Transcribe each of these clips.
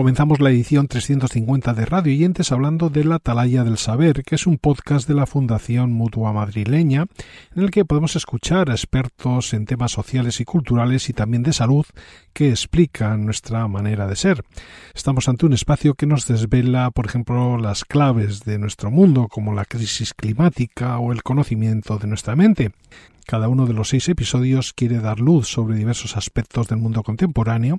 Comenzamos la edición 350 de Radio Oyentes hablando de La Atalaya del Saber, que es un podcast de la Fundación Mutua Madrileña, en el que podemos escuchar a expertos en temas sociales y culturales y también de salud que explican nuestra manera de ser. Estamos ante un espacio que nos desvela, por ejemplo, las claves de nuestro mundo, como la crisis climática o el conocimiento de nuestra mente. Cada uno de los seis episodios quiere dar luz sobre diversos aspectos del mundo contemporáneo,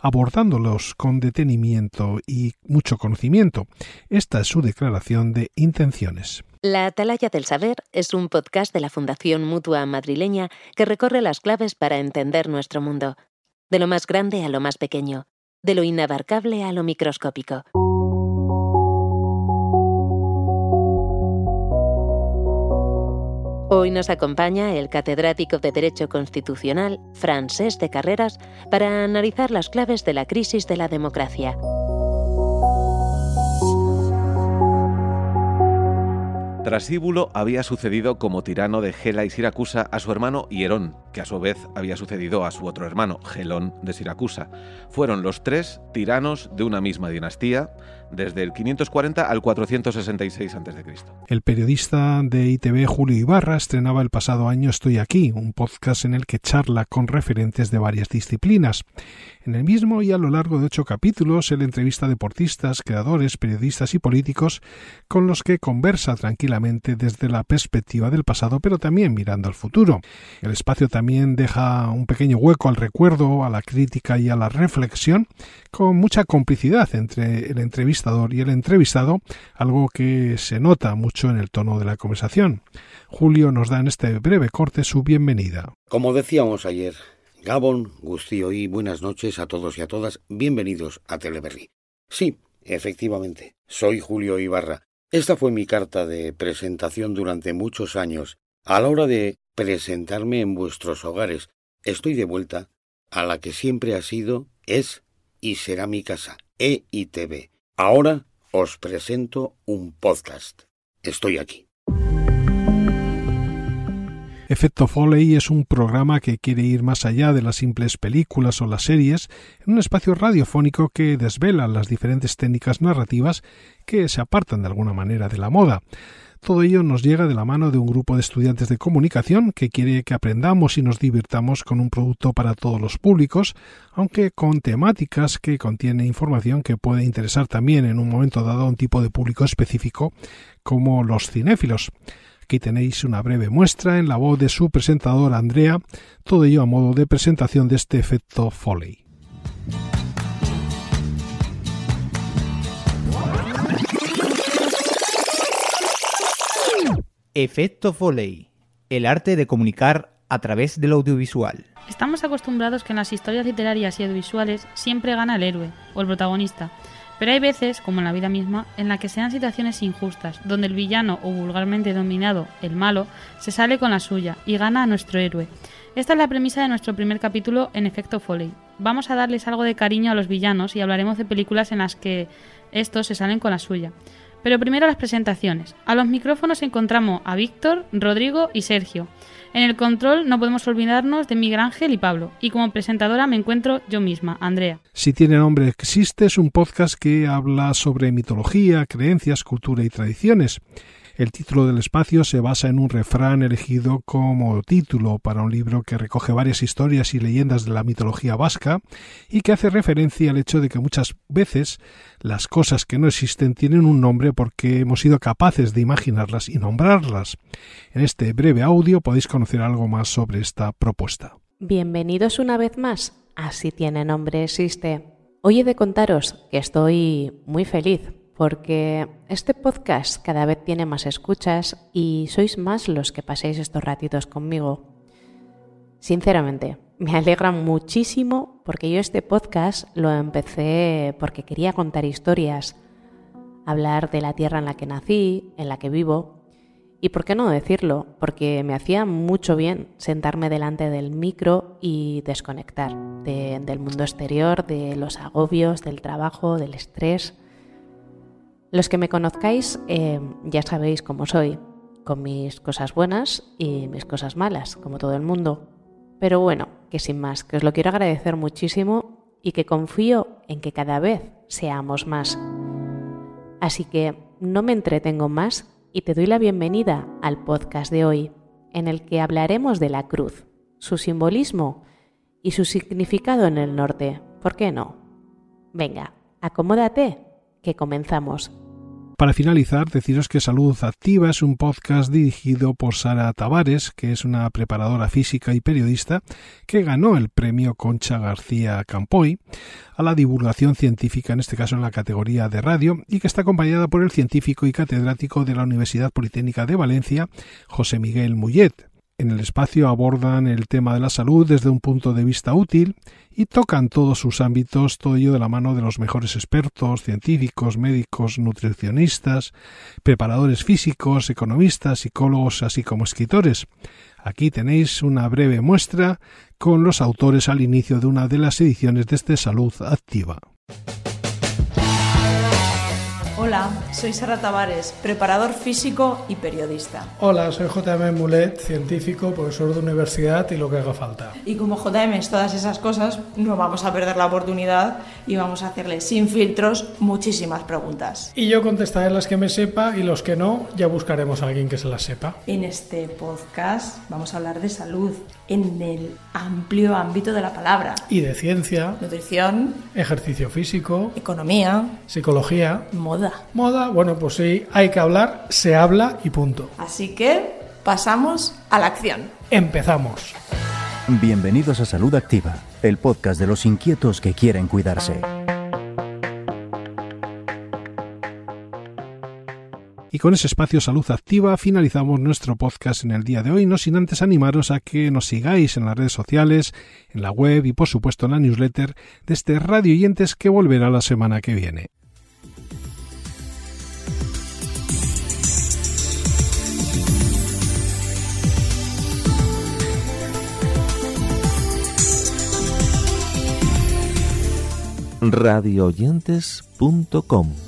abordándolos con detenimiento y mucho conocimiento. Esta es su declaración de intenciones. La Atalaya del Saber es un podcast de la Fundación Mutua Madrileña que recorre las claves para entender nuestro mundo, de lo más grande a lo más pequeño, de lo inabarcable a lo microscópico. Hoy nos acompaña el catedrático de Derecho Constitucional, Francés de Carreras, para analizar las claves de la crisis de la democracia. Trasíbulo había sucedido como tirano de Gela y Siracusa a su hermano Hierón, que a su vez había sucedido a su otro hermano, Gelón de Siracusa. Fueron los tres tiranos de una misma dinastía, desde el 540 al 466 a.C. El periodista de ITV Julio Ibarra estrenaba el pasado año Estoy aquí, un podcast en el que charla con referentes de varias disciplinas. En el mismo y a lo largo de ocho capítulos, él entrevista deportistas, creadores, periodistas y políticos con los que conversa tranquilamente desde la perspectiva del pasado, pero también mirando al futuro. El espacio también deja un pequeño hueco al recuerdo, a la crítica y a la reflexión, con mucha complicidad entre el entrevistador y el entrevistado, algo que se nota mucho en el tono de la conversación. Julio nos da en este breve corte su bienvenida. Como decíamos ayer, Gabón, Gustío y buenas noches a todos y a todas. Bienvenidos a Teleberry. Sí, efectivamente, soy Julio Ibarra. Esta fue mi carta de presentación durante muchos años. A la hora de presentarme en vuestros hogares, estoy de vuelta a la que siempre ha sido, es y será mi casa, EITV. Ahora os presento un podcast. Estoy aquí. Efecto Foley es un programa que quiere ir más allá de las simples películas o las series, en un espacio radiofónico que desvela las diferentes técnicas narrativas que se apartan de alguna manera de la moda. Todo ello nos llega de la mano de un grupo de estudiantes de comunicación que quiere que aprendamos y nos divirtamos con un producto para todos los públicos, aunque con temáticas que contiene información que puede interesar también en un momento dado a un tipo de público específico como los cinéfilos. Aquí tenéis una breve muestra en la voz de su presentador Andrea, todo ello a modo de presentación de este efecto Foley. Efecto Foley, el arte de comunicar a través del audiovisual. Estamos acostumbrados que en las historias literarias y audiovisuales siempre gana el héroe o el protagonista, pero hay veces, como en la vida misma, en la que se dan situaciones injustas, donde el villano o vulgarmente dominado, el malo, se sale con la suya y gana a nuestro héroe. Esta es la premisa de nuestro primer capítulo en Efecto Foley. Vamos a darles algo de cariño a los villanos y hablaremos de películas en las que estos se salen con la suya. Pero primero las presentaciones. A los micrófonos encontramos a Víctor, Rodrigo y Sergio. En el control no podemos olvidarnos de Miguel Ángel y Pablo. Y como presentadora me encuentro yo misma, Andrea. Si tiene nombre existe es un podcast que habla sobre mitología, creencias, cultura y tradiciones. El título del espacio se basa en un refrán elegido como título para un libro que recoge varias historias y leyendas de la mitología vasca y que hace referencia al hecho de que muchas veces las cosas que no existen tienen un nombre porque hemos sido capaces de imaginarlas y nombrarlas. En este breve audio podéis conocer algo más sobre esta propuesta. Bienvenidos una vez más. Así tiene nombre existe. Hoy he de contaros que estoy muy feliz porque este podcast cada vez tiene más escuchas y sois más los que paséis estos ratitos conmigo. Sinceramente, me alegra muchísimo porque yo este podcast lo empecé porque quería contar historias, hablar de la tierra en la que nací, en la que vivo, y por qué no decirlo, porque me hacía mucho bien sentarme delante del micro y desconectar del mundo exterior, de los agobios, del trabajo, del estrés. Los que me conozcáis eh, ya sabéis cómo soy, con mis cosas buenas y mis cosas malas, como todo el mundo. Pero bueno, que sin más, que os lo quiero agradecer muchísimo y que confío en que cada vez seamos más. Así que no me entretengo más y te doy la bienvenida al podcast de hoy, en el que hablaremos de la cruz, su simbolismo y su significado en el norte. ¿Por qué no? Venga, acomódate, que comenzamos. Para finalizar, deciros que Salud Activa es un podcast dirigido por Sara Tavares, que es una preparadora física y periodista que ganó el premio Concha García Campoy a la divulgación científica, en este caso en la categoría de radio, y que está acompañada por el científico y catedrático de la Universidad Politécnica de Valencia, José Miguel Muyet. En el espacio abordan el tema de la salud desde un punto de vista útil y tocan todos sus ámbitos, todo ello de la mano de los mejores expertos, científicos, médicos, nutricionistas, preparadores físicos, economistas, psicólogos, así como escritores. Aquí tenéis una breve muestra con los autores al inicio de una de las ediciones de este Salud Activa. Hola, soy Sara Tavares, preparador físico y periodista. Hola, soy JM Mulet, científico, profesor de universidad y lo que haga falta. Y como JM es todas esas cosas, no vamos a perder la oportunidad y vamos a hacerle sin filtros muchísimas preguntas. Y yo contestaré las que me sepa y los que no, ya buscaremos a alguien que se las sepa. En este podcast vamos a hablar de salud en el amplio ámbito de la palabra. Y de ciencia, nutrición, ejercicio físico, economía, psicología, moda. Moda, bueno, pues sí, hay que hablar, se habla y punto. Así que pasamos a la acción. Empezamos. Bienvenidos a Salud Activa, el podcast de los inquietos que quieren cuidarse. Y con ese espacio Salud Activa finalizamos nuestro podcast en el día de hoy, no sin antes animaros a que nos sigáis en las redes sociales, en la web y por supuesto en la newsletter de este Radio Oyentes que volverá la semana que viene. radioyentes.com